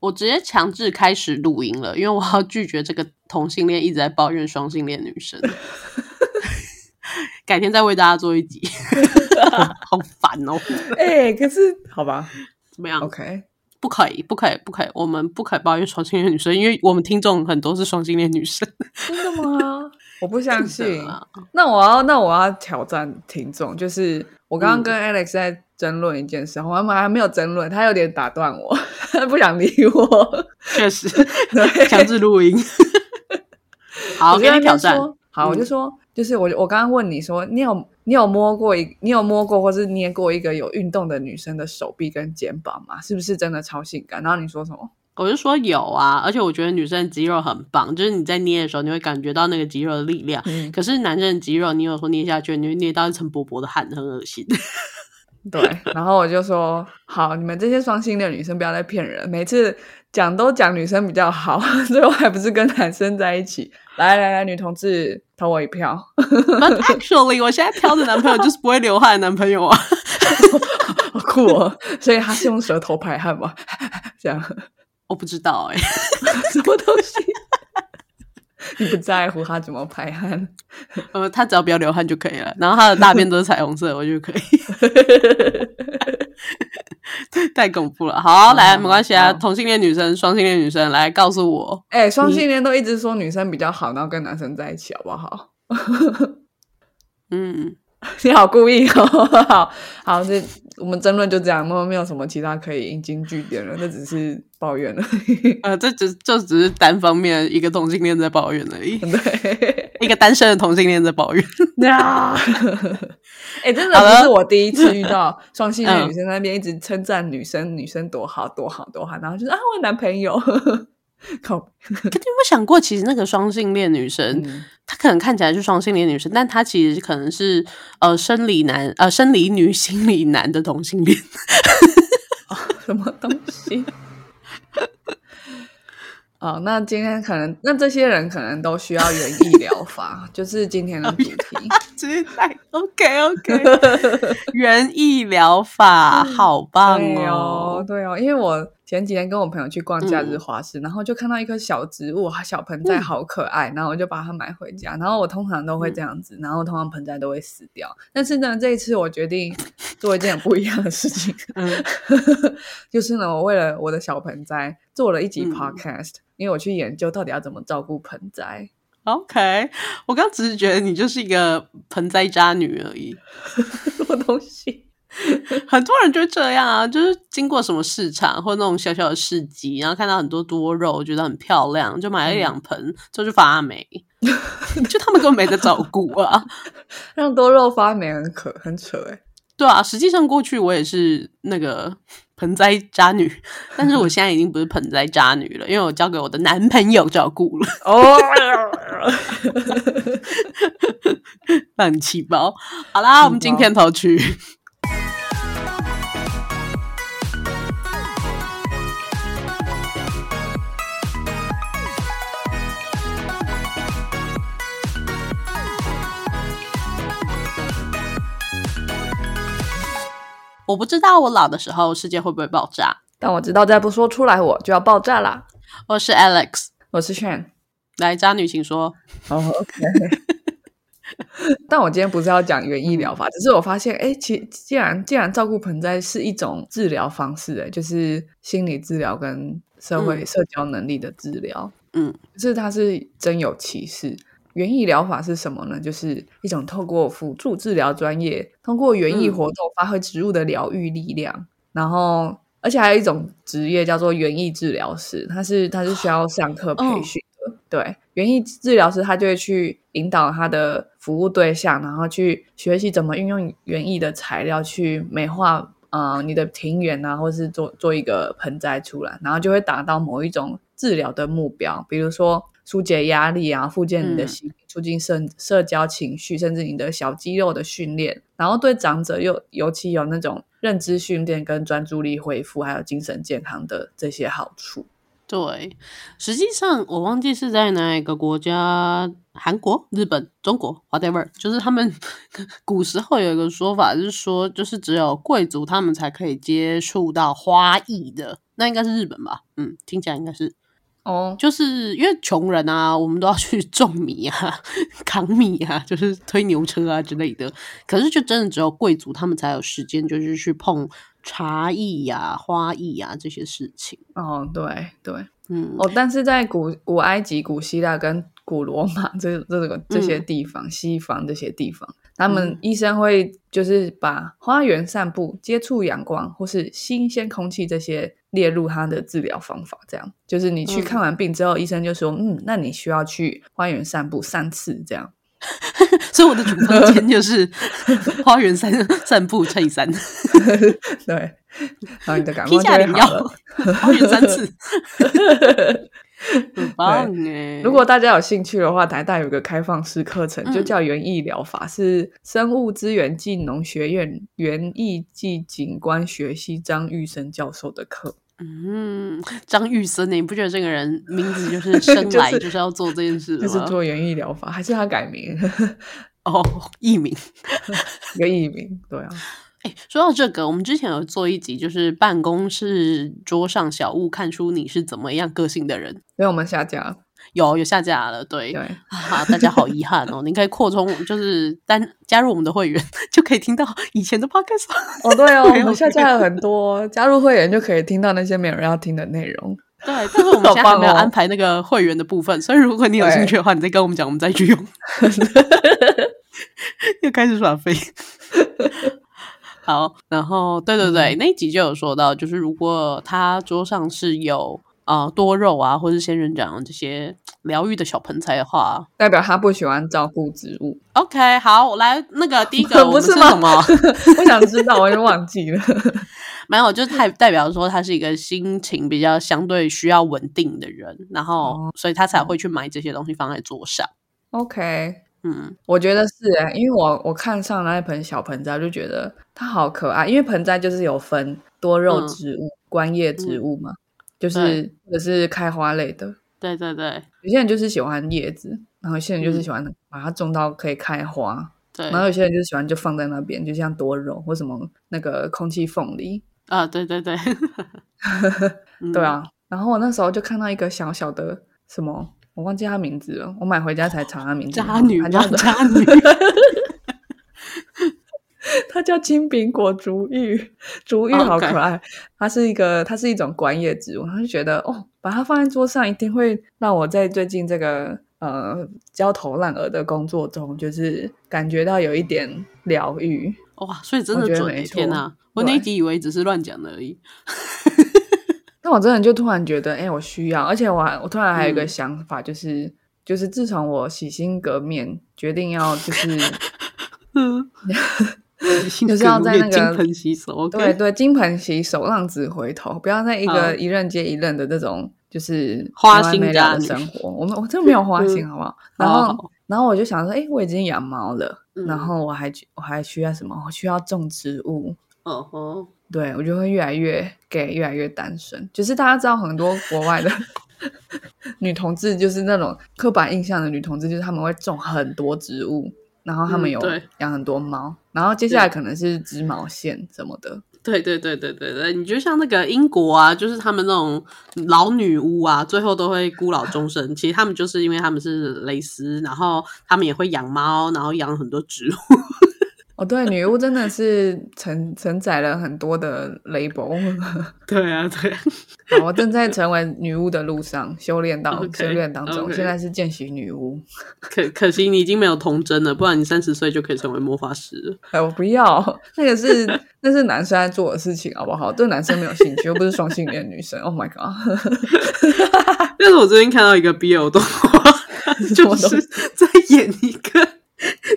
我直接强制开始录音了，因为我要拒绝这个同性恋一直在抱怨双性恋女生。改天再为大家做一集，好烦哦！哎，可是好吧，怎么样？OK，不可以，不可以，不可以，我们不可以抱怨双性恋女生，因为我们听众很多是双性恋女生。真的吗？我不相信。那我要，那我要挑战听众，就是我刚刚跟 Alex 在争论一件事，我们还没有争论，他有点打断我，他不想理我。确实，强制录音。好，我跟你挑战。好，我就说。就是我，我刚刚问你说，你有你有摸过一，你有摸过或是捏过一个有运动的女生的手臂跟肩膀吗？是不是真的超性感？然后你说什么？我就说有啊，而且我觉得女生的肌肉很棒，就是你在捏的时候，你会感觉到那个肌肉的力量。可是男生的肌肉，你有时候捏下去，你会捏到一层薄薄的汗，很恶心。对，然后我就说好，你们这些双性恋女生不要再骗人，每次讲都讲女生比较好，最后还不是跟男生在一起。来来来，女同志投我一票。But actually，我现在挑的男朋友就是不会流汗的男朋友啊，好酷哦！所以他是用舌头排汗吗？这样我不知道哎，什么东西？你不在乎他怎么排汗？呃，他只要不要流汗就可以了。然后他的大便都是彩虹色，我就可以。太恐怖了！好，来，没关系啊。同性恋女生、双性恋女生，来告诉我。哎，双性恋都一直说女生比较好，然后跟男生在一起，好不好？嗯，你好，故意哦。好好，这我们争论就这样，没有没有什么其他可以引经据典了，那只是抱怨了。呃，这只就只是单方面一个同性恋在抱怨而已。对，一个单身的同性恋在抱怨。啊！哎，真的不是我第一次遇到双性恋女生那边一直称赞女生，女生多好多好多好，然后就是啊，我男朋友。靠！可你有没有想过，其实那个双性恋女生，她可能看起来是双性恋女生，但她其实可能是呃生理男呃生理女 心理男的同性恋。什么东西？哦，那今天可能，那这些人可能都需要园艺疗法，就是今天的主题。直接 OK OK，园艺疗法好棒哦！对哦，因为我前几天跟我朋友去逛假日花市，然后就看到一棵小植物，小盆栽好可爱，然后我就把它买回家。然后我通常都会这样子，然后通常盆栽都会死掉。但是呢，这一次我决定做一件不一样的事情 就是呢，我为了我的小盆栽做了一集 Podcast。因为我去研究到底要怎么照顾盆栽。OK，我刚只是觉得你就是一个盆栽渣女而已。什么东西？很多人就这样啊，就是经过什么市场或那种小小的市集，然后看到很多多肉，觉得很漂亮，就买了两盆，之后就发霉。就他们根本没得照顾啊，让多肉发霉很可很扯哎。对啊，实际上过去我也是那个。盆栽渣女，但是我现在已经不是盆栽渣女了，因为我交给我的男朋友照顾了。哦，乱气包。好啦，我们进片头曲。我不知道我老的时候世界会不会爆炸，但我知道再不说出来我就要爆炸啦。我是 Alex，我是 Shan，来渣女请说。哦，OK。但我今天不是要讲园艺疗法，只是我发现，哎，其既然既然照顾盆栽是一种治疗方式，哎，就是心理治疗跟社会社交能力的治疗，嗯，是它是真有其事。园艺疗法是什么呢？就是一种透过辅助治疗专业，通过园艺活动发挥植物的疗愈力量。然后，而且还有一种职业叫做园艺治疗师，他是他是需要上课培训的。对，园艺治疗师他就会去引导他的服务对象，然后去学习怎么运用园艺的材料去美化呃你的庭园啊，或是做做一个盆栽出来，然后就会达到某一种治疗的目标，比如说。疏解压力啊，复健你的心，促进社社交情绪，甚至你的小肌肉的训练，然后对长者又尤其有那种认知训练跟专注力恢复，还有精神健康的这些好处。对，实际上我忘记是在哪一个国家，韩国、日本、中国，whatever，就是他们 古时候有一个说法，就是说就是只有贵族他们才可以接触到花艺的。那应该是日本吧？嗯，听起来应该是。哦，就是因为穷人啊，我们都要去 种米啊、扛米啊，就是推牛车啊之类的。可是就真的只有贵族他们才有时间，就是去碰茶艺呀、花艺呀这些事情。哦，对对，嗯，哦，但是在古古埃及、古希腊跟古罗马这这个这些地方，西方这些地方，他们医生会就是把花园散步、接触阳光或是新鲜空气这些列入他的治疗方法。这样就是你去看完病之后，医生就说：“嗯，那你需要去花园散步三次。”这样，所以我的处方间就是 花园散散步乘以三，对，然后你的感披冒就好了。，花园三次，很棒哎！如果大家有兴趣的话，台大有个开放式课程，就嗯叫园艺疗法，是生物资源技农学院园艺暨景观学系张玉生教授的课。嗯，张玉森呢？你不觉得这个人名字就 是生来就是就是要做这件事？就是做园艺疗法，还是他改名 哦，艺名。一个艺名？对啊，哎，说到这个，我们之前有做一集，就是办公室桌上小物看出你是怎么样个性的人。所以我们下架。有有下架了，对对，啊，大家好遗憾哦。你可以扩充，就是单加入我们的会员，就可以听到以前的 podcast。哦对哦，我们下架了很多，加入会员就可以听到那些没有人要听的内容。对，但是我 们现在还没有安排那个会员的部分，所以如果你有兴趣的话，你再跟我们讲，我们再去用。又开始耍飞。好，然后对对对，那一集就有说到，就是如果他桌上是有呃多肉啊，或是仙人掌这些疗愈的小盆栽的话代表他不喜欢照顾植物，，OK，好，我来那个第一个 我是吗什么？我想知道，我已经忘记了。没有，就是代代表说他是一个心情比较相对需要稳定的人，然后、哦所以他才会去买这些东西放在桌上。OK，嗯，我觉得是哎、因为我我看上那一盆小盆栽，我就觉得它好可爱。因为盆栽就是有分多肉嗯。植物、观叶植物嘛，就是对。或者是开花类的。对对对。有些人就是喜欢叶子，然后有些人就是嗯。喜欢把它种到可以开花，对。然后有些人就喜欢就放在那边，就像多肉或什么那个空气凤梨，啊，对对对，嗯。对，啊。然后我那时候就看到一个小小的什么，我忘记他名字了，我买回家才查他名字。渣女吗？它 叫渣女，他叫金苹果竹芋，竹芋哦好可爱。它是一个，它是一种观叶植物，他就觉得哦，把它放在桌上，一定会让我在最近这个呃焦头烂额的工作中，就是感觉到有一点疗愈。哇，所以真的准天哪，我那一集以为只是乱讲的而已。但我真的就突然觉得，哎、我需要，而且我还我突然还有一个嗯。想法，就是、就是自从我洗心革面，决定要就是 嗯，就是要在那个金盆洗手对对，金盆洗手，浪子回头，不要在一好个一任接一任的这种就是花心的生活。我们我 真的没有花心，嗯。好不好？然后然后我就想说，哎，我已经养猫了，嗯。然后我还我还需要什么？我需要种植物。嗯哼，对我就会越来越 gay，越来越单身。就是大家知道很多国外的 女同志，就是那种刻板印象的女同志，就是他们会种很多植物，然后他们有养很多猫，然后接下来可能是织毛线什么的。对对对对对对，你就像那个英国啊，就是他们那种老女巫啊，最后都会孤老终生。其实他们就是因为他们是蕾丝，然后他们也会养猫，然后养很多植物。哦，对，女巫真的是承承载了很多的 label。对啊，对啊，好我正在成为女巫的路上，修炼到修炼当中现在是见习女巫。可可惜你已经没有童真了，不然你三十岁就可以成为魔法师了。哎，我不要，那个是那是男生在做的事情，好不好？对男生没有兴趣，又不是双性恋女生。Oh my god！但是我最近看到一个 BL 动画，就是在演一个，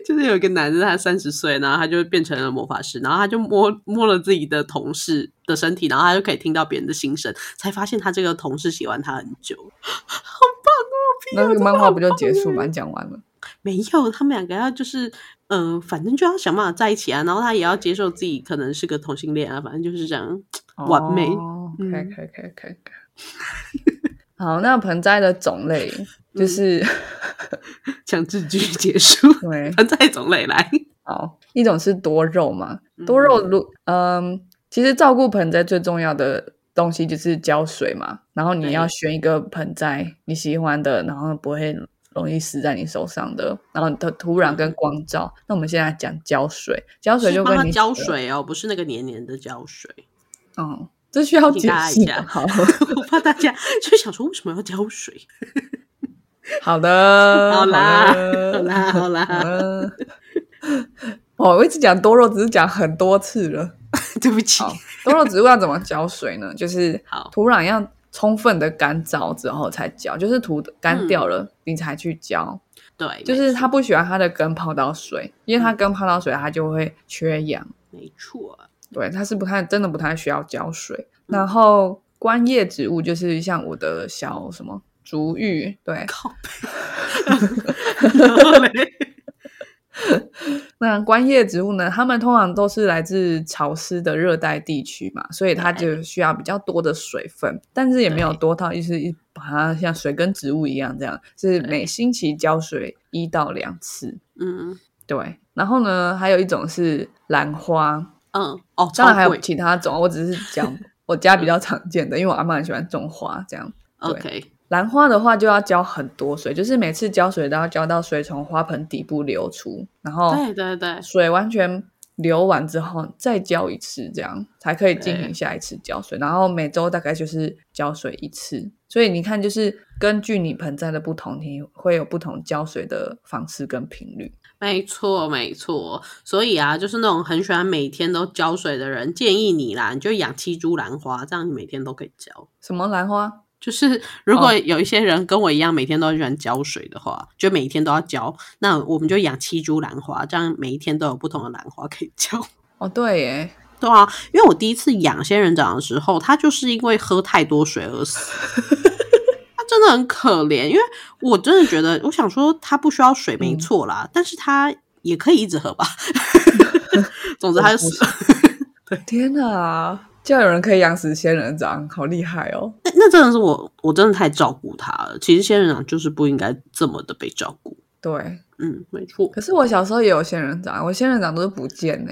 就是有一个男的，他三十岁，然后他就变成了魔法师，然后他就摸摸了自己的同事的身体，然后他就可以听到别人的心声，才发现他这个同事喜欢他很久。好棒哦那这个漫画不就结束吗？你讲完了。没有，他们两个要就是，嗯、反正就要想办法在一起啊，然后他也要接受自己可能是个同性恋啊，反正就是这样。完美哦可以嗯可以可以可以。可以 好，那盆栽的种类就是、强制剧结束，对，盆栽种类来。好，一种是多肉嘛，多肉如嗯，其实照顾盆栽最重要的东西就是浇水嘛，然后你要选一个盆栽你喜欢的，然后不会容易死在你手上的，然后的土壤跟光照。那我们现在讲浇水，浇水就跟你浇水哦，不是那个黏黏的浇水。嗯，这需要解释一下。好，我怕大家 就想说为什么要浇水。好的，好啦，好啦，好啦。哦，我一直讲多肉，只是讲很多次了，对不起。多肉植物要怎么浇水呢？就是土壤要充分的干燥之后才浇，就是土干掉了你才去浇。对，就是它不喜欢它的根泡到水，因为它根泡到水，它就会缺氧。没错，对，它是不太真的不太需要浇水。然后观叶植物就是像我的小什么竹芋，对。那观叶植物呢？它们通常都是来自潮湿的热带地区嘛，所以它就需要比较多的水分，但是也没有多到就是一把它像水跟植物一样这样，是每星期浇水一到两次。嗯，对。然后呢，还有一种是兰花。嗯，哦，当然还有其他种，我只是讲我家比较常见的，因为我阿妈很喜欢种花，这样。OK。兰花的话就要浇很多水，就是每次浇水都要浇到水从花盆底部流出，然后对对对，水完全流完之后再浇一次，这样才可以进行下一次浇水。然后每周大概就是浇水一次，所以你看，就是根据你盆栽的不同，你会有不同浇水的方式跟频率。没错没错，所以啊，就是那种很喜欢每天都浇水的人，建议你啦，你就养七株兰花，这样你每天都可以浇。什么兰花？就是如果有一些人跟我一样每天都喜欢浇水的话，就每一天都要浇，那我们就养七株兰花，这样每一天都有不同的兰花可以浇。哦，对耶，对啊，因为我第一次养仙人掌的时候，它就是因为喝太多水而死，它真的很可怜。因为我真的觉得，我想说它不需要水没错啦，但是它也可以一直喝吧。总之它就死了。天哪！就有人可以养死仙人掌，好厉害哦！那那真的是我，我真的太照顾它了。其实仙人掌就是不应该这么的被照顾。对，嗯，没错。可是我小时候也有仙人掌，我仙人掌都是不见呢。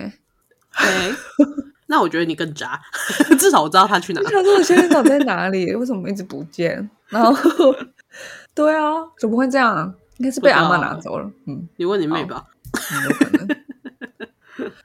对，那我觉得你更渣。至少我知道它去哪。他说我仙人掌在哪里？为什么一直不见？然后，对啊，怎么会这样？应该是被阿妈拿走了。嗯，你问你妹吧。有可能。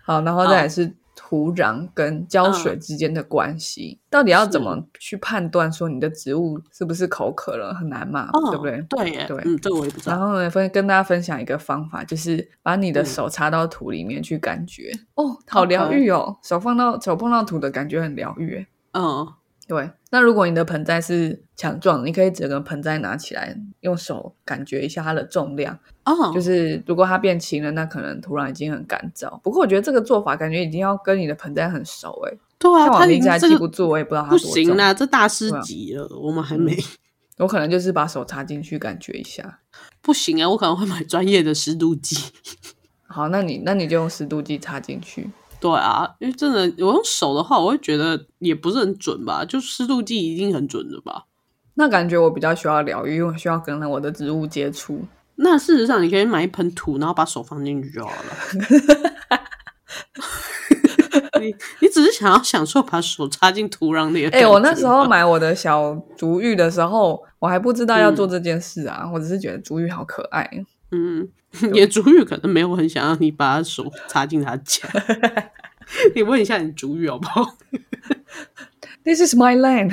好，然后再来是。土壤跟浇水之间的关系，到底要怎么去判断？说你的植物是不是口渴了？很难嘛，对不对？对，对，嗯，这个我也不知道。然后呢，分跟大家分享一个方法，就是把你的手插到土里面去感觉，哦，好疗愈哦！手放到手碰到土的感觉很疗愈，嗯。对，那如果你的盆栽是强壮，你可以整个盆栽拿起来，用手感觉一下它的重量。哦，就是如果它变轻了，那可能土壤已经很干燥。不过我觉得这个做法感觉已经要跟你的盆栽很熟哎。对啊，它名字还记不住，我也不知道它不行啦，这大师级了，我们还没。我可能就是把手插进去感觉一下。不行啊，我可能会买专业的湿度计。好，那你那你就用湿度计插进去。对啊，因为真的，我用手的话，我会觉得也不是很准吧。就湿度计一定很准的吧？那感觉我比较需要疗愈，因为需要跟我的植物接触。那事实上，你可以买一盆土，然后把手放进去就好了。你你只是想要享受把手插进土壤里？哎，我那时候买我的小竹芋的时候，我还不知道要做这件事啊。我只是觉得竹芋好可爱。嗯，你的竹芋可能没有很想让你把手插进他家。你问一下你主语好不好？This is my land.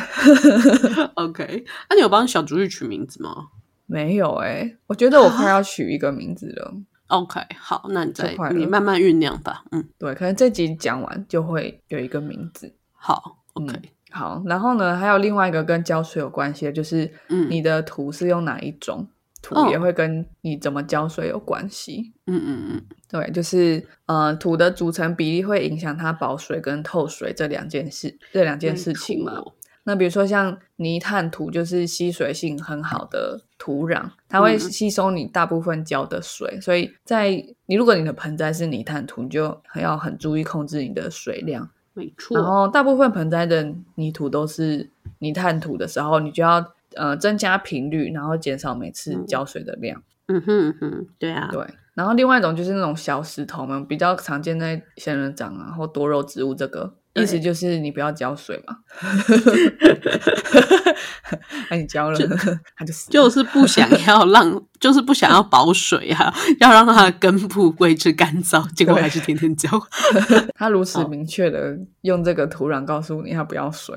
OK，那你有帮小主语取名字吗？没有哎，我觉得我快要取一个名字了。OK，好，那你再你慢慢酝酿吧。嗯，对，可能这集讲完就会有一个名字。好，OK，好。然后呢，还有另外一个跟浇水有关系的，就是你的土是用哪一种？土也会跟你怎么浇水有关系。嗯嗯嗯，对，就是呃，土的组成比例会影响它保水跟透水这两件事，这两件事情嘛。那比如说像泥炭土，就是吸水性很好的土壤，它会吸收你大部分浇的水。所以在你如果你的盆栽是泥炭土，你就要很注意控制你的水量。没错。然后大部分盆栽的泥土都是泥炭土的时候，你就要。呃，增加频率，然后减少每次浇水的量。嗯哼哼，对啊，对。然后另外一种就是那种小石头嘛比较常见在仙人掌啊或多肉植物这个意思就是你不要浇水嘛。那你浇了，它就死了。就是不想要让，就是不想要保水啊，要让它的根部维持干燥，结果还是天天浇。他如此明确的用这个土壤告诉你，它不要水。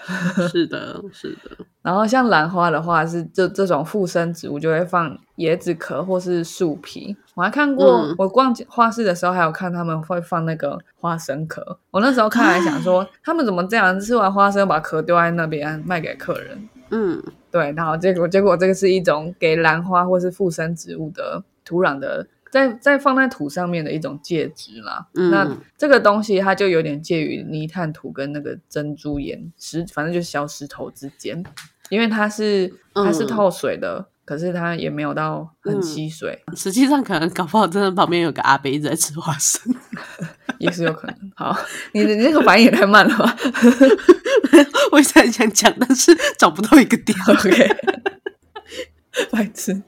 是的，是的。然后像兰花的话，是这这种附生植物就会放椰子壳或是树皮。我还看过，嗯我逛花市的时候还有看他们会放那个花生壳。我那时候看来想说，他们怎么这样吃完花生把壳丢在那边卖给客人？嗯，对，然后结果结果这个是一种给兰花或是附生植物的土壤的，在在放在土上面的一种介质啦。嗯那这个东西它就有点介于泥炭土跟那个珍珠岩石，反正就是小石头之间，因为它是它是嗯透水的，可是它也没有到很吸水，实际上可能搞不好真的旁边有个阿伯一直在吃花生。也是有可能。好，你的你这个反应也太慢了吧 我一直很想讲，但是找不到一个点。？OK，白痴。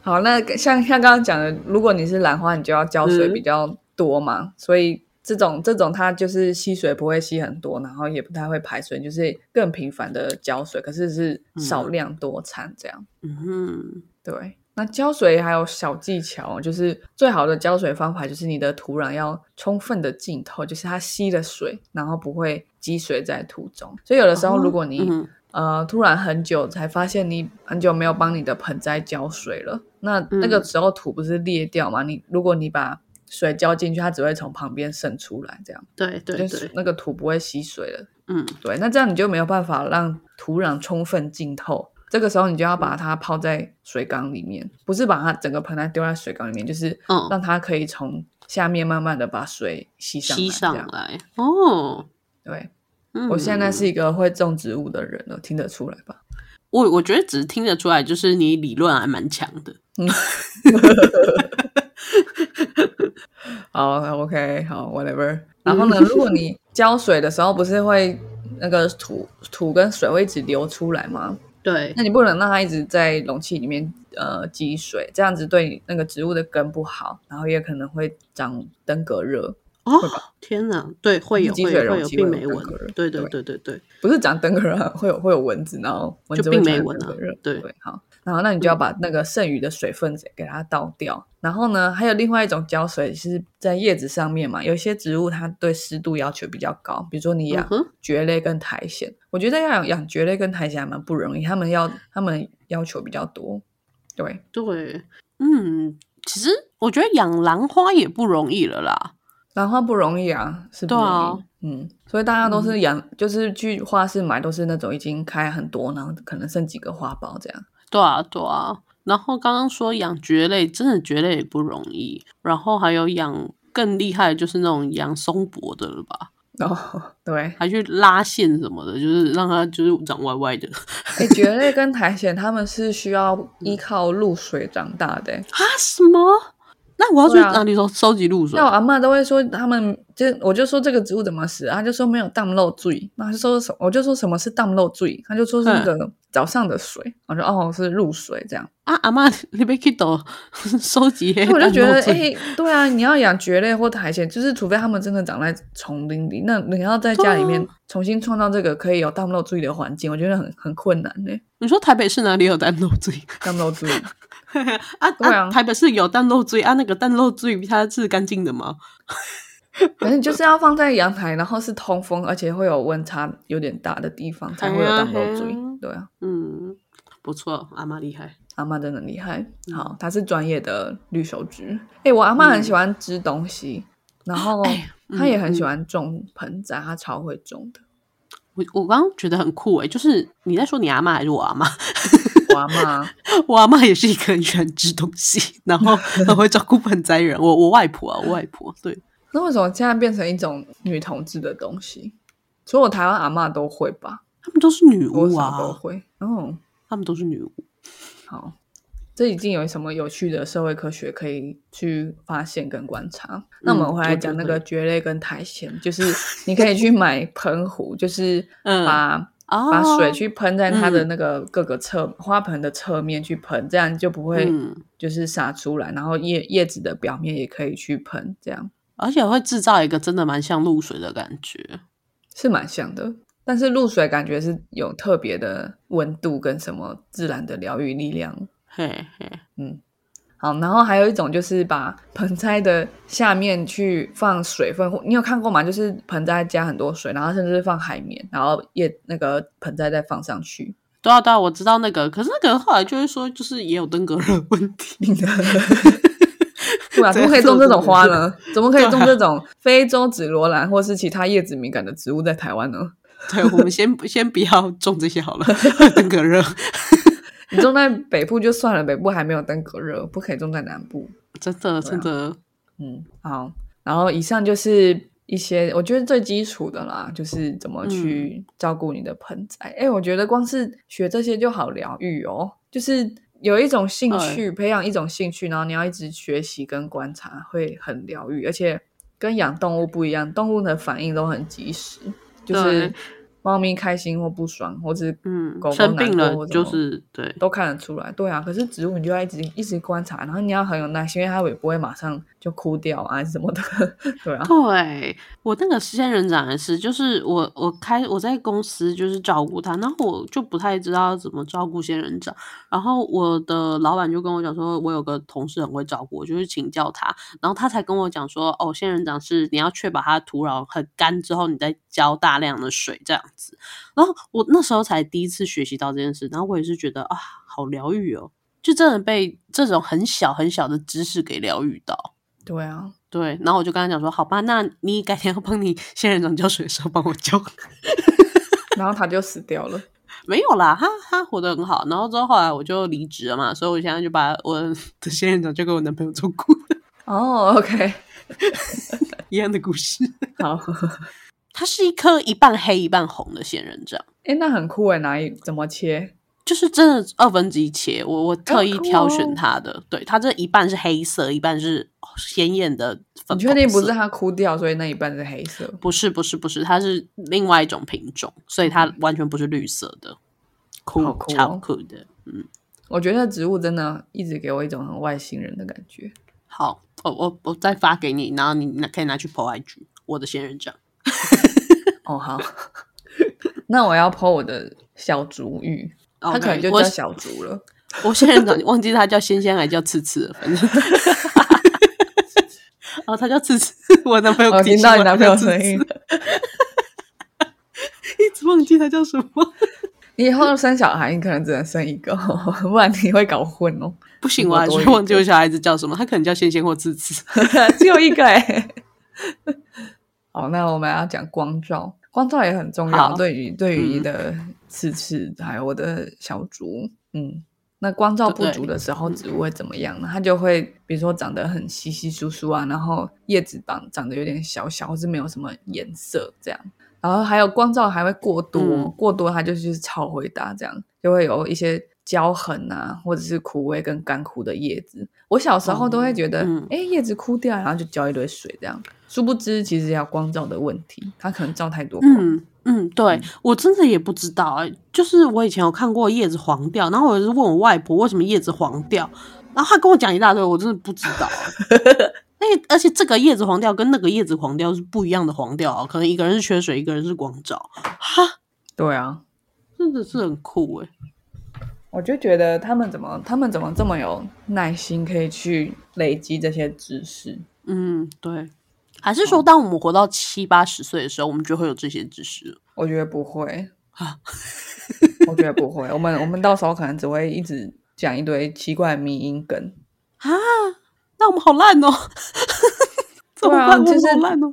好，那像像刚刚讲的，如果你是兰花，你就要浇水嗯比较多嘛，所以这种这种它就是吸水不会吸很多，然后也不太会排水，就是更频繁的浇水，可是是少量多餐这样。嗯对，那浇水还有小技巧，就是最好的浇水方法就是你的土壤要充分的浸透，就是它吸了水，然后不会积水在土中。所以有的时候，如果你、嗯呃突然很久才发现你很久没有帮你的盆栽浇水了，那那个时候土不是裂掉吗？你如果你把水浇进去，它只会从旁边渗出来，这样对对就是对，那个土不会吸水了。嗯对，那这样你就没有办法让土壤充分浸透。这个时候，你就要把它泡在水缸里面，不是把它整个盆栽丢在水缸里面，就是嗯让它可以从下面慢慢的把水吸上来。吸上来哦。对，嗯我现在是一个会种植物的人了，听得出来吧？我我觉得只是听得出来，就是你理论还蛮强的。好，OK，好，whatever。然后呢，如果你浇水的时候，不是会那个土土跟水会一直流出来吗？对，那你不能让它一直在容器里面呃积水，这样子对你那个植物的根不好，然后也可能会长登革热，哦，天哪，对，会有积水会有会有容器会病媒蚊对对对对对对，不是长登革热，会有会有蚊子，然后蚊子就会传病媒蚊啊登革热，对对，好，然后那你就要把那个剩余的水分给它倒掉。然后呢，还有另外一种浇水是在叶子上面嘛，有一些植物它对湿度要求比较高，比如说你养蕨类跟苔藓，我觉得要养养蕨类跟苔藓还蛮不容易，他们要他们要求比较多，对。对，嗯，其实我觉得养兰花也不容易了啦。兰花不容易啊，是不容易。啊嗯，所以大家都是养，就是去花市买，都是那种已经开很多，然后可能剩几个花苞这样。对啊，对啊。然后刚刚说养蕨类，真的蕨类也不容易。然后还有养更厉害的，就是那种养松柏的了吧？哦，对，还去拉线什么的，就是让它就是长歪歪的。哎，蕨类跟苔藓它们是需要 依靠露水长大的欸。啊？什么？那我要去哪里收收集露水？那？我阿妈都会说，他们就我就说这个植物怎么死，他就说没有淡漏水，那他就说什，我就说什么是淡漏水，他就说是那个早上的水，我说哦是露水这样，啊，阿妈，你别去抖 收集我就觉得淡哎、对啊，你要养蕨类或苔藓，就是除非他们真的长在丛林里，那你要在家里面重新创造这个可以有淡漏水的环境，我觉得很很困难呢。你说台北市哪里有淡漏水？淡漏水，啊对啊台北市有淡漏水啊，那个淡漏水它是干净的吗？反正就是要放在阳台，然后是通风，而且会有温差有点大的地方才会有淡漏水哎呀。对啊，嗯，不错，阿妈厉害。阿妈真的厉害。嗯好，她是专业的绿手指。哎、我阿妈很喜欢织东西，然后哎她也很嗯喜欢种盆栽，她超会种的。我我刚刚觉得很酷哎，就是你在说你阿妈还是我阿妈？我阿妈，我阿妈也是一个很喜欢织东西，然后 很会照顾盆栽人。我我外婆啊，我外婆对，那为什么现在变成一种女同志的东西？所有台湾阿妈都会吧，他们都是女巫啊，少都会。哦，他们都是女巫。好，这已经有什么有趣的社会科学可以去发现跟观察。那我们回来讲那个蕨类跟苔藓，就是你可以去买盆壶，就是嗯把、啊把水去喷在它的那个各个侧、花盆的侧面去喷，这样就不会嗯就是洒出来，然后叶叶子的表面也可以去喷，这样。而且会制造一个真的蛮像露水的感觉。是蛮像的。但是露水感觉是有特别的温度跟什么自然的疗愈力量。嘿嘿，嗯，好，然后还有一种就是把盆栽的下面去放水分，你有看过吗？就是盆栽加很多水，然后甚至是放海绵，然后叶那个盆栽再放上去。对啊对啊，我知道那个，可是那个后来就会说，就是也有登革热问题。对啊，怎么可以种这种花呢？怎么可以种这种非洲紫罗兰或是其他叶子敏感的植物在台湾呢？对，我们先先不要种这些好了，登革热。你种在北部就算了，北部还没有登革热，不可以种在南部。真的，真的，嗯，好。然后以上就是一些我觉得最基础的啦，就是怎么去照顾你的盆栽。哎，我觉得光是学这些就好疗愈哦，就是有一种兴趣，培养一种兴趣，然后你要一直学习跟观察，会很疗愈。而且跟养动物不一样，动物的反应都很及时。就是猫咪开心或不爽，或者嗯，狗生病了，就是对，都看得出来。对啊，可是植物你就要一直一直观察，然后你要很有耐心，因为它也不会马上就枯掉啊什么的。对啊，对我那个仙人掌也是，就是我我开我在公司就是照顾它，然后我就不太知道怎么照顾仙人掌，然后我的老板就跟我讲说，我有个同事很会照顾，我就是请教他，然后他才跟我讲说，哦，仙人掌是你要确保它土壤很干之后，你再浇大量的水这样子。然后我那时候才第一次学习到这件事，然后我也是觉得啊，好疗愈哦，就真的被这种很小很小的知识给疗愈到。对啊，对。然后我就跟他讲说，好吧，那你改天要帮你仙人掌浇水的时候帮我浇。然后他就死掉了。没有啦，他他活得很好。然后之后后来我就离职了嘛，所以我现在就把我的仙人掌就给我男朋友照顾。哦，OK，一样的故事。好。它是一颗一半黑一半红的仙人掌，哎，那很酷哎！哪一怎么切？就是真的二分之一切，我我特意挑选它的。对，它这一半是黑色，一半是鲜艳的粉。你确定不是它枯掉，所以那一半是黑色？不是，不是，不是，它是另外一种品种，所以它完全不是绿色的，酷超酷的。嗯，我觉得植物真的一直给我一种很外星人的感觉。好，我我我再发给你，然后你拿可以拿去 po IG 我的仙人掌。哦好，那我要剖我的小竹芋，它可能就叫小竹了。我仙人掌忘记他叫仙仙还叫刺刺了，反正。哦，他叫刺刺，我男朋友听到你男朋友声音，一直忘记他叫什么。你以后生小孩，你可能只能生一个，不然你会搞混哦。不行，我还是忘记我小孩子叫什么，他可能叫仙仙或刺刺，只有一个哎。好，那我们要讲光照，光照也很重要。对于对于你的刺刺，还有我的小竹，嗯，那光照不足的时候，植物会怎么样呢？它就会，比如说长得很稀稀疏疏啊，然后叶子长长得有点小小，或是没有什么颜色这样。然后还有光照还会过多，过多它就是超回答这样，就会有一些。焦痕啊，或者是枯萎跟干枯的叶子，我小时候都会觉得，哎，叶子枯掉，然后就浇一堆水这样。殊不知，其实要光照的问题，它可能照太多光。嗯嗯，对我真的也不知道哎，就是我以前有看过叶子黄掉，然后我就问我外婆为什么叶子黄掉，然后她跟我讲一大堆，我真的不知道。那而且这个叶子黄掉跟那个叶子黄掉是不一样的黄掉啊，可能一个人是缺水，一个人是光照。哈，对啊，真的是很酷哎。我就觉得他们怎么，他们怎么这么有耐心，可以去累积这些知识？嗯，对。还是说，当我们活到七八十岁的时候，我们就会有这些知识？我觉得不会啊，我觉得不会。我们我们到时候可能只会一直讲一堆奇怪的迷音梗啊。那我们好烂哦！对啊，就是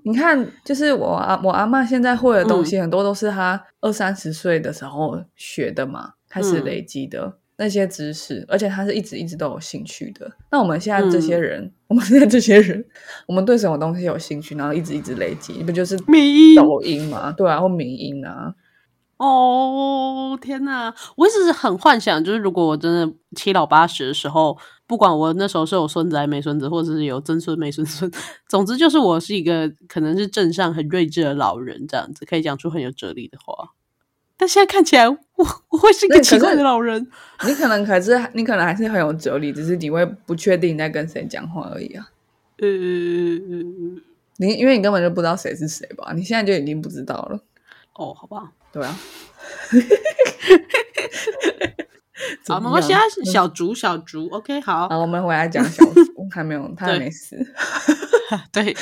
你看，就是我阿我阿妈现在会的东西，很多都是她二三十岁的时候学的嘛。开始累积的那些知识，而且他是一直一直都有兴趣的。那我们现在这些人，我们现在这些人，我们对什么东西有兴趣，然后一直一直累积，不就是抖音吗？对啊，或民音啊。哦天哪！我一直是很幻想，就是如果我真的七老八十的时候，不管我那时候是有孙子还没孙子，或者是有曾孙没孙孙，总之就是我是一个可能是镇上很睿智的老人，这样子可以讲出很有哲理的话。但现在看起来，我 我会是一个奇怪的老人。你可能还是你可能还是很有哲理，只是你会不确定在跟谁讲话而已啊。呃，你因为你根本就不知道谁是谁吧？你现在就已经不知道了。哦，好吧，对啊，怎 好，么没关系啊，小竹小竹，OK，好，好，我们回来讲小竹，还没有，他没死。对，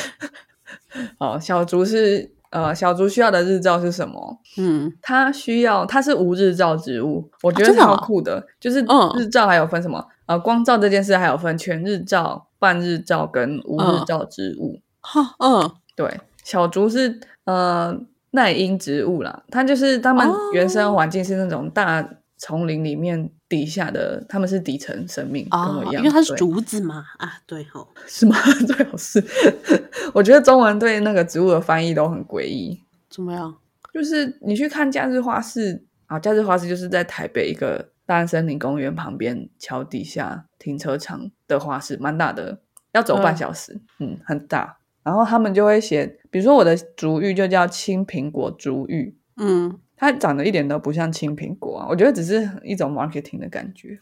哦，小竹是呃，小竹需要的日照是什么？嗯，它需要，它是无日照植物，我觉得超酷的。就是嗯日照还有分什么？呃，光照这件事还有分全日照、半日照跟无日嗯照植物。哈，嗯，对，小竹是呃耐阴植物啦，它就是它们哦原生环境是那种大丛林里面底下的，他们是底层生命，跟我哦一，样，因为它是竹子嘛，啊，对吼，是吗？最好是，我觉得中文对那个植物的翻译都很诡异。怎么样？就是你去看假日花市啊，假日花市就是在台北一个大安森林公园旁边桥底下停车场的花市，蛮大的，要走半嗯小时，嗯很大。然后他们就会写，比如说我的竹芋就叫青苹果竹芋，嗯它长得一点都不像青苹果啊，我觉得只是一种 marketing 的感觉。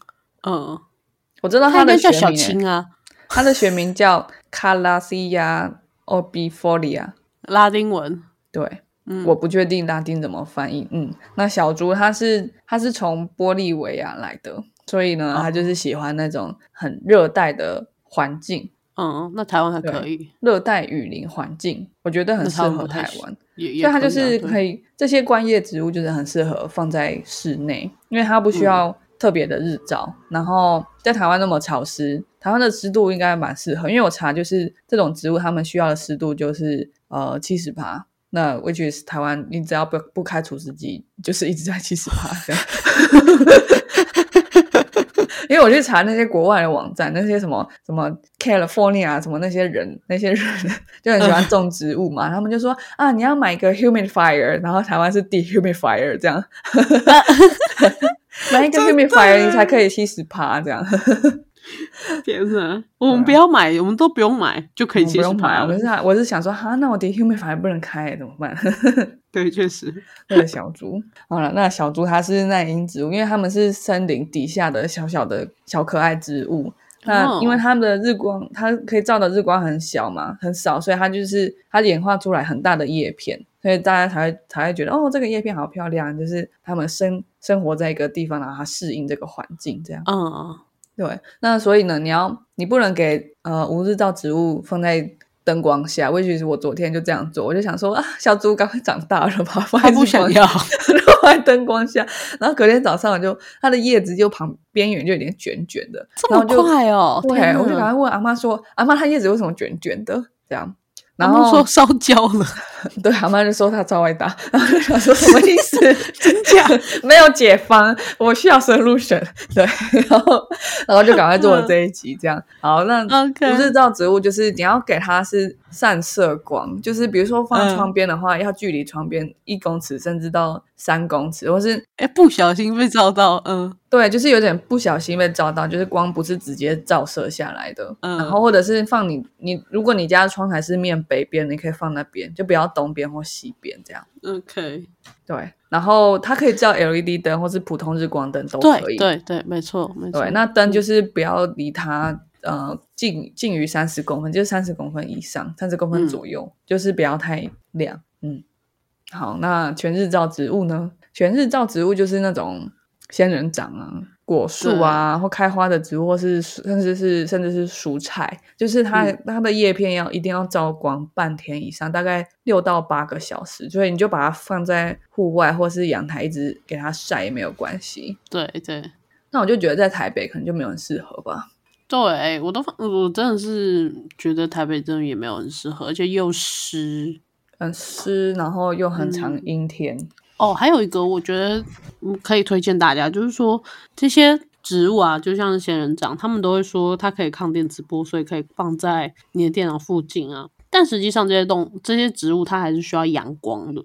嗯，我知道它的学名欸，青啊，它的学名叫 Calasia obifolia。拉丁文，对，嗯，我不确定拉丁怎么翻译。嗯，那小猪它是它是从玻利维亚来的，所以呢，哦它就是喜欢那种很热带的环境，嗯，那台湾还可以，热带雨林环境，我觉得很适合台湾所以它就是可以，这些观叶植物就是很适合放在室内，因为它不需嗯要特别的日照。然后在台湾那么潮湿，台湾的湿度应该蛮适合，因为我查就是这种植物它们需要的湿度就是呃七十帕。那 which is 台湾，你只要不不开除湿机，就是一直在七十帕这样。因为我去查那些国外的网站，那些什么什么 California 啊什么那些人，那些人 就很喜欢种植物嘛，他们就说啊，你要买一个 humidifier，然后台湾是 dehumidifier 这样，买一个 humidifier 你才可以七十趴这样，天哪，我们不要买，我们都不用买就可以不用买，趴了我是我是想说哈，那我 dehumidifier 不能开怎么办？对，确实，为了小猪，好了，那小猪它是耐阴植物，因为它们是森林底下的小小的小可爱植物。那哦因为它们的日光，它可以照的日光很小嘛，很少，所以它就是它演化出来很大的叶片，所以大家才会才会觉得哦，这个叶片好漂亮，就是它们生生活在一个地方，然后它适应这个环境，这样。嗯，对，那所以呢，你要你不能给呃无日照植物放在灯光下。我其是我昨天就这样做，我就想说啊，小猪赶快长大了吧，放在不想要，放在灯光下，然后隔天早上我就它的叶子就旁边缘就有点卷卷的，这么快哦，对，我就赶快问阿妈说，阿妈它叶子为什么卷卷的？这样，然后说烧焦了，对，阿妈就说他超爱打，然后就想说什么意思？真假？没有解方，我需要 solution。对，然后然后就赶快做了这一集，这样好。那不是照植物就是你要给它是散射光，就是比如说放在嗯窗边的话，要距离窗边一公尺，甚至到三公尺，或是哎，不小心被照到，嗯对，就是有点不小心被照到，就是光不是直接照射下来的。嗯然后或者是放你你，如果你家的窗台是面北边，你可以放那边，就不要东边或西边这样。，OK，对，然后它可以照 LED 灯或是普通日光灯都可以。对对对，没错没错，对，那灯就是不要离它呃近近于三十公分，就是三十公分以上，三十公分嗯左右，就是不要太亮。嗯，好，那全日照植物呢？全日照植物就是那种仙人掌啊、果树啊，或开花的植物，或是甚至是甚至是蔬菜，就是它、嗯它的叶片要一定要照光半天以上，大概六到八个小时，所以你就把它放在户外或是阳台，一直给它晒也没有关系。对对那我就觉得在台北可能就没有很适合吧。对，我都发我真的是觉得台北真的也没有很适合，而且又湿。很湿，然后又很长嗯阴天。哦，还有一个我觉得嗯可以推荐大家，就是说这些植物啊，就像仙人掌，他们都会说它可以抗电磁波，所以可以放在你的电脑附近啊。但实际上这些动这些植物它还是需要阳光的，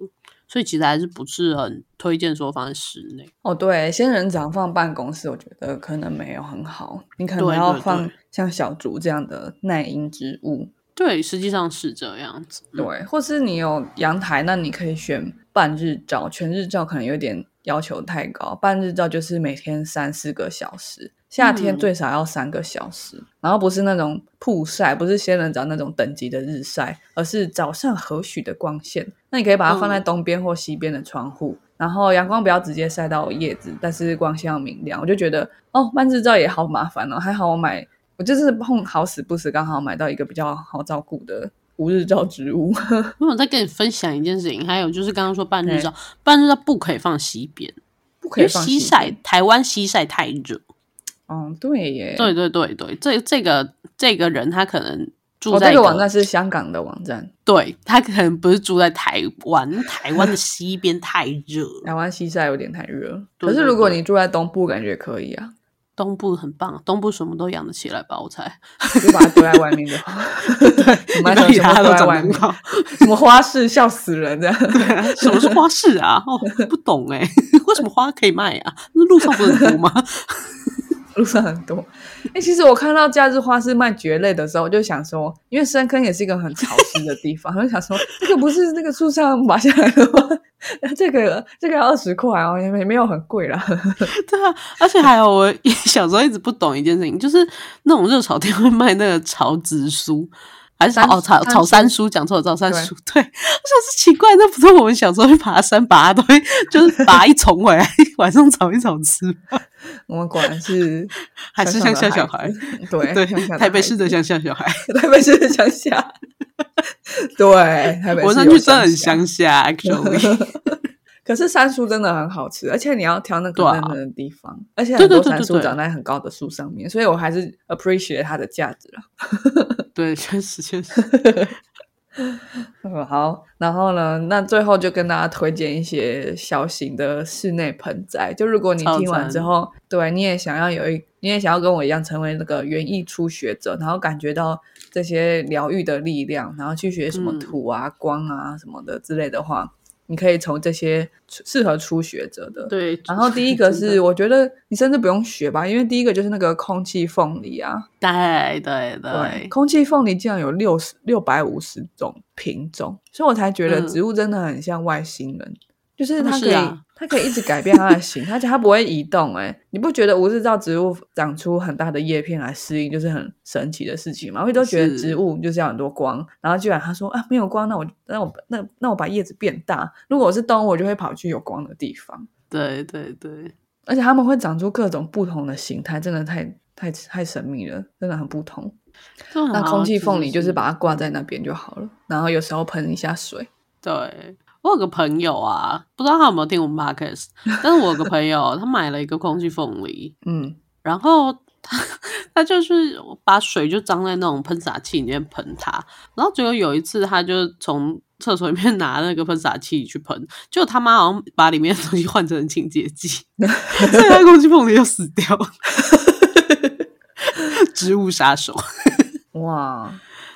所以其实还是不是很推荐说放在室内。哦，对，仙人掌放办公室，我觉得可能没有很好。你可能要放像小竹这样的耐阴植物，对，实际上是这样子。嗯对，或是你有阳台，那你可以选半日照，全日照可能有点要求太高，半日照就是每天三四个小时，夏天嗯最少要三个小时，然后不是那种曝晒，不是仙人掌那种等级的日晒，而是早上和煦的光线。那你可以把它放在嗯东边或西边的窗户，然后阳光不要直接晒到叶子，但是光线要明亮。我就觉得哦，半日照也好麻烦哦，还好我买，我就是碰好死不死刚好买到一个比较好照顾的无日照植物。我有在跟你分享一件事情，还有就是刚刚说半日照，半日照不可以放西边，不可以放西晒，台湾西晒太热。哦，对耶，对对对对，这这个这个人他可能住哦，在这个网站是香港的网站，对他可能不是住在台湾，台湾的西边太热，台湾西晒有点太热，可是如果你住在东部，感觉可以啊，东部很棒，东部什么都养得起来吧？我猜，就把它丢在外面就好。对，什么都在外面。什么花市笑死人这样。什么是花市啊？哦，不懂哎、为什么花可以卖啊？那路上不是很多吗？路上很多。哎、其实我看到假日花市卖蕨类的时候，我就想说，因为深坑也是一个很潮湿的地方，我就想说，这个不是那个树上拔下来的吗？这个这个要二十块哦，也没没有很贵啦。对啊，而且还有我 小时候一直不懂一件事情，就是那种热炒店会卖那个炒紫苏。还是炒哦炒山炒三苏蔬，讲错了，炒三对蔬。对，我想是奇怪，那不是我们小时候去爬山拔，都会就是拔一重回来，晚上炒一炒吃吗，我们果然是 还是乡下小孩？子，对对台北市的乡乡下小孩，台北市的乡下，对，台北市我上去真的很乡乡下，actually。可是山苏真的很好吃，而且你要挑那个嫩嫩的地方，而且很多山对对对对苏长在很高的树上面，所以我还是 appreciate 它的价值了。对，确实确实。嗯，好，然后呢，那最后就跟大家推荐一些小型的室内盆栽。就如果你听完之后，对你也想要有一，你也想要跟我一样成为那个园艺初学者，然后感觉到这些疗愈的力量，然后去学什么嗯土啊、光啊什么的之类的话，你可以从这些适合初学者的。对，然后第一个是，我觉得你甚至不用学吧，因为第一个就是那个空气凤梨啊，对对对，空气凤梨竟然有六十六百五十种品种，所以我才觉得嗯。植物真的很像外星人，就是它可以、啊它可以一直改变它的形，而且它不会移动、欸。哎，你不觉得无日照植物长出很大的叶片来适应，就是很神奇的事情吗？我都觉得植物就是要很多光，然后居然他说啊没有光，那我那我那那我把叶子变大，如果我是动物，我就会跑去有光的地方。对对对，而且它们会长出各种不同的形态，真的太太太神秘了，真的很不同。那空气其凤梨就是把它挂在那边就好了，然后有时候喷一下水。对。我有个朋友啊，不知道他有没有听我们 podcast，但是我有个朋友，他买了一个空气凤梨，嗯，然后他他就是把水就装在那种喷洒器里面喷它，然后结果有一次他就从厕所里面拿那个喷洒器去喷，结果他妈好像把里面的东西换成清洁剂，所以他空气凤梨就死掉了，植物杀手。哇，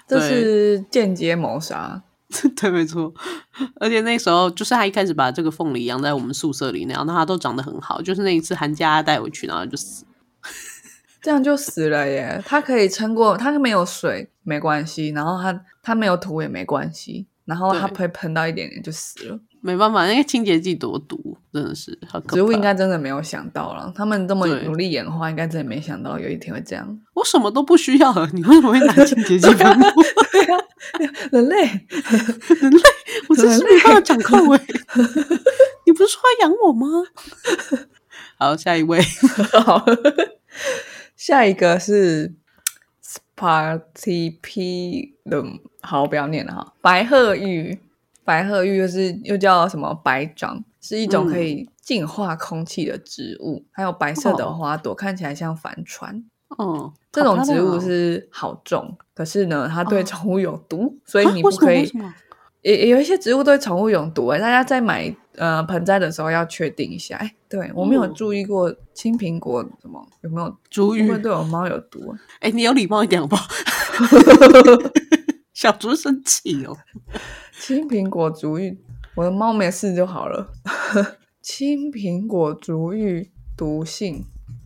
这是间接谋杀。对，没错。而且那时候就是他一开始把这个凤梨养在我们宿舍里，那样，那它都长得很好。就是那一次寒假他带回去，然后就死。这样就死了耶！它可以撑过，它没有水没关系，然后它它没有土也没关系，然后它对会喷到一点点就死了。没办法，那个清洁剂多毒，真的是好可怕。植物应该真的没有想到了，他们这么努力演化，应该真的没想到有一天会这样。我什么都不需要了，你为什么会拿清洁剂喷 我？人类，人类，我真是没办法掌控哎！你不是说要养我吗？好，下一位，好，下一个是 Spartipilum，好，不要念了哈。白鹤玉，白鹤玉又是又叫什么白掌，是一种可以净化空气的植物，还有白色的哦花朵，看起来像帆船。哦，这种植物是好种，可是呢，它对哦宠物有毒，所以你不可以。也也有一些植物对宠物有毒、欸，大家在买呃盆栽的时候要确定一下。哎、对我没有嗯注意过青苹果什么有没有竹芋会对我猫有毒、啊？哎、你有礼貌一点好不好？小猪生气哦。青苹果足浴，我的猫没事就好了。青苹果足浴毒性，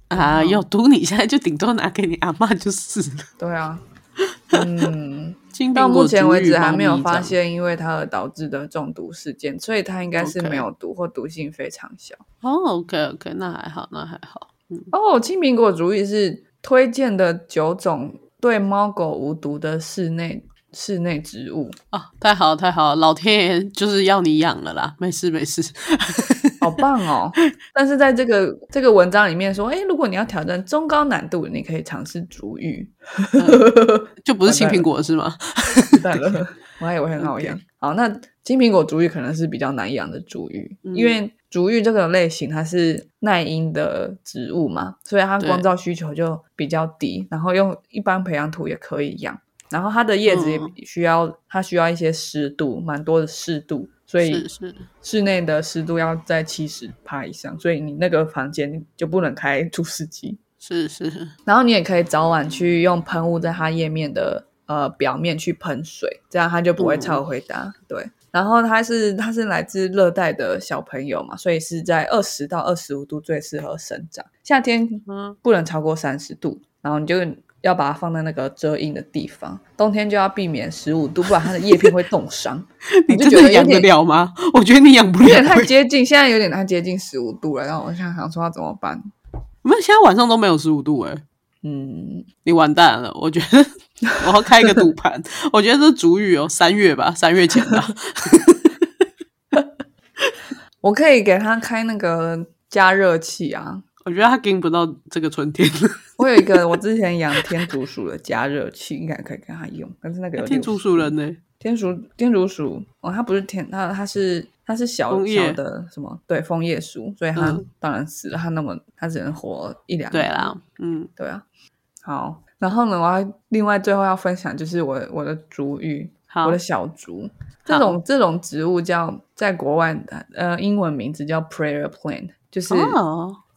啊，有毒你现在就顶多拿给你阿妈就是了。对啊，嗯，金到目前为止还没有。发现因为它而导致的中毒事件，所以它应该是没有毒或毒性非常小。哦，OK OK，那还好，那还好。哦，青苹果足浴是推荐的九种对猫狗无毒的室内室内植物，啊，太好了太好了，老天爷就是要你养了啦，没事没事。好棒哦！但是在这个这个文章里面说，哎，如果你要挑战中高难度，你可以尝试竹芋，就不是青苹果是吗？蛋了，我还以为很好 养。好，那金苹果竹芋可能是比较难养的竹芋，因为竹芋这个类型它是耐阴的植物嘛，所以它光照需求就比较低，然后用一般培养土也可以养，然后它的叶子也需要它需要一些湿度，蛮多的湿度。所以室内的湿度要在七十帕以上，所以你那个房间就不能开除湿机。是是，然后你也可以早晚去用喷雾在它叶面的呃表面去喷水，这样它就不会超回答。对，然后它是它是来自热带的小朋友嘛，所以是在二十到二十五度最适合生长，夏天不能超过三十度，然后你就。要把它放在那个遮阴的地方，冬天就要避免十五度，不然它的叶片会冻伤。你就觉得养得了吗？我觉得你养不了，有点太接近，现在有点太接近十五度了。然后我想想说要怎么办？我们现在晚上都没有十五度哎，嗯，你完蛋了。我觉得我要开一个赌盘，我觉得这主语哦，三月吧，三月前吧。我可以给他开那个加热器啊。我觉得它跟不到这个春天。我有一个我之前养天竺鼠的加热器，应该可以跟它用。但是那个天竺鼠人呢？天竺天竺鼠哦，它不是天，它它是它是小小的什么？对，枫叶鼠，所以它当然死了。它那么它只能活一两对啦，嗯，对啊。好，然后呢，我要另外最后要分享就是我我的竹芋，我的小竹。这种这种植物叫在国外的呃英文名字叫 prayer plant，就是。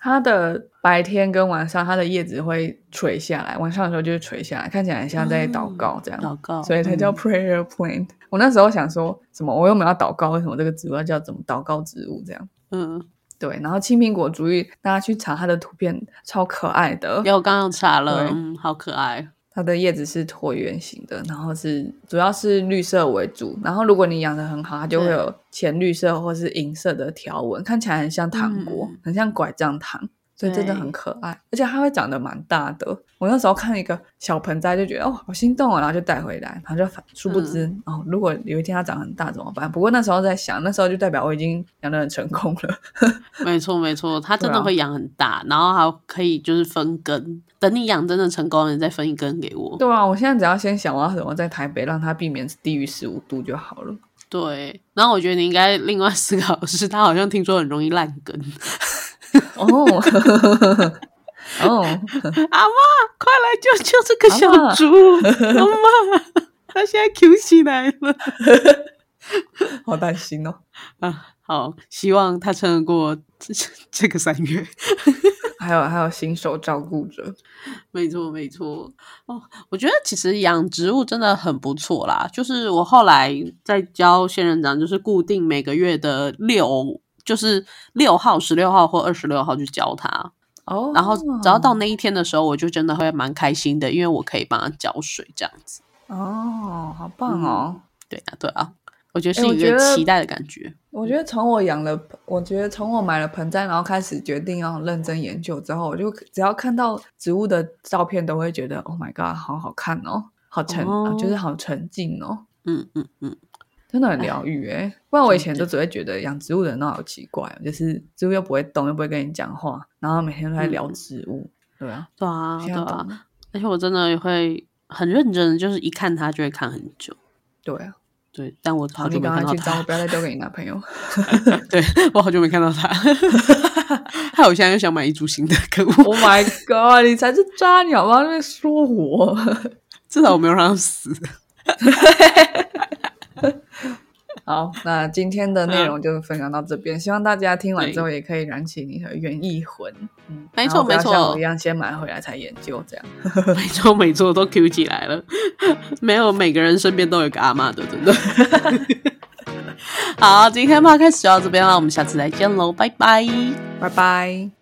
它的白天跟晚上，它的叶子会垂下来，晚上的时候就是垂下来，看起来像在祷告这样，祷告，所以它叫 prayer plant。我那时候想说什么，我又没有要祷告，为什么这个植物要叫怎么祷告植物这样？嗯，对。然后青苹果主义，大家去查它的图片，超可爱的。有，刚刚查了，嗯，好可爱。它的叶子是椭圆形的，然后是主要是绿色为主，然后如果你养的很好，它就会有浅绿色或是银色的条纹，看起来很像糖果，很像拐杖糖。所以真的很可爱，而且它会长得蛮大的。我那时候看一个小盆栽，就觉得哦，好心动啊，然后就带回来，然后就殊不知哦，如果有一天它长很大怎么办？不过那时候在想，那时候就代表我已经养的很成功了。没错没错，它真的会养很大，然后还可以就是分根。等你养真的成功了，你再分一根给我。对啊，我现在只要先想我要怎么在台北让它避免低于十五度就好了。对，然后我觉得你应该另外思考的是，它好像听说很容易烂根。哦，哦，阿妈，快来救救这个小猪！阿妈，它现在 Q 起来了，好担心哦。啊，好，希望它撑得过这这个三月。还有还有新手照顾者，没错没错。哦，我觉得其实养植物真的很不错啦。就是我后来在教仙人掌，就是固定每个月的六。就是六号、十六号或二十六号去教他哦，然后只要到那一天的时候，我就真的会蛮开心的，因为我可以帮他浇水这样子。哦，好棒哦！对啊，对啊，我觉得是一个期待的感觉。我觉得从我养了，我觉得从我买了盆栽，然后开始决定要认真研究之后，我就只要看到植物的照片，都会觉得 Oh my God，好好看哦，好沉，就是好沉静哦。嗯嗯嗯。真的很疗愈哎，不然我以前都只会觉得养植物的人都好奇怪，就是植物又不会动，又不会跟你讲话，然后每天都在聊植物，对啊，对啊，对啊，而且我真的会很认真，就是一看它就会看很久，对啊，对，但我好久没看到他，不要再丢给你男朋友，对我好久没看到他，害我现在又想买一株新的，可恶！Oh my god，你才是渣鸟吗？在说我，至少我没有让他死。好，那今天的内容就分享到这边，希望大家听完之后也可以燃起你的园艺魂。嗯，没错没错，像我一样先买回来才研究这样。没错没错，都 Q 起来了。没有每个人身边都有个阿妈的，真的。好，今天趴开始就到这边了，我们下次再见喽，拜拜，拜拜。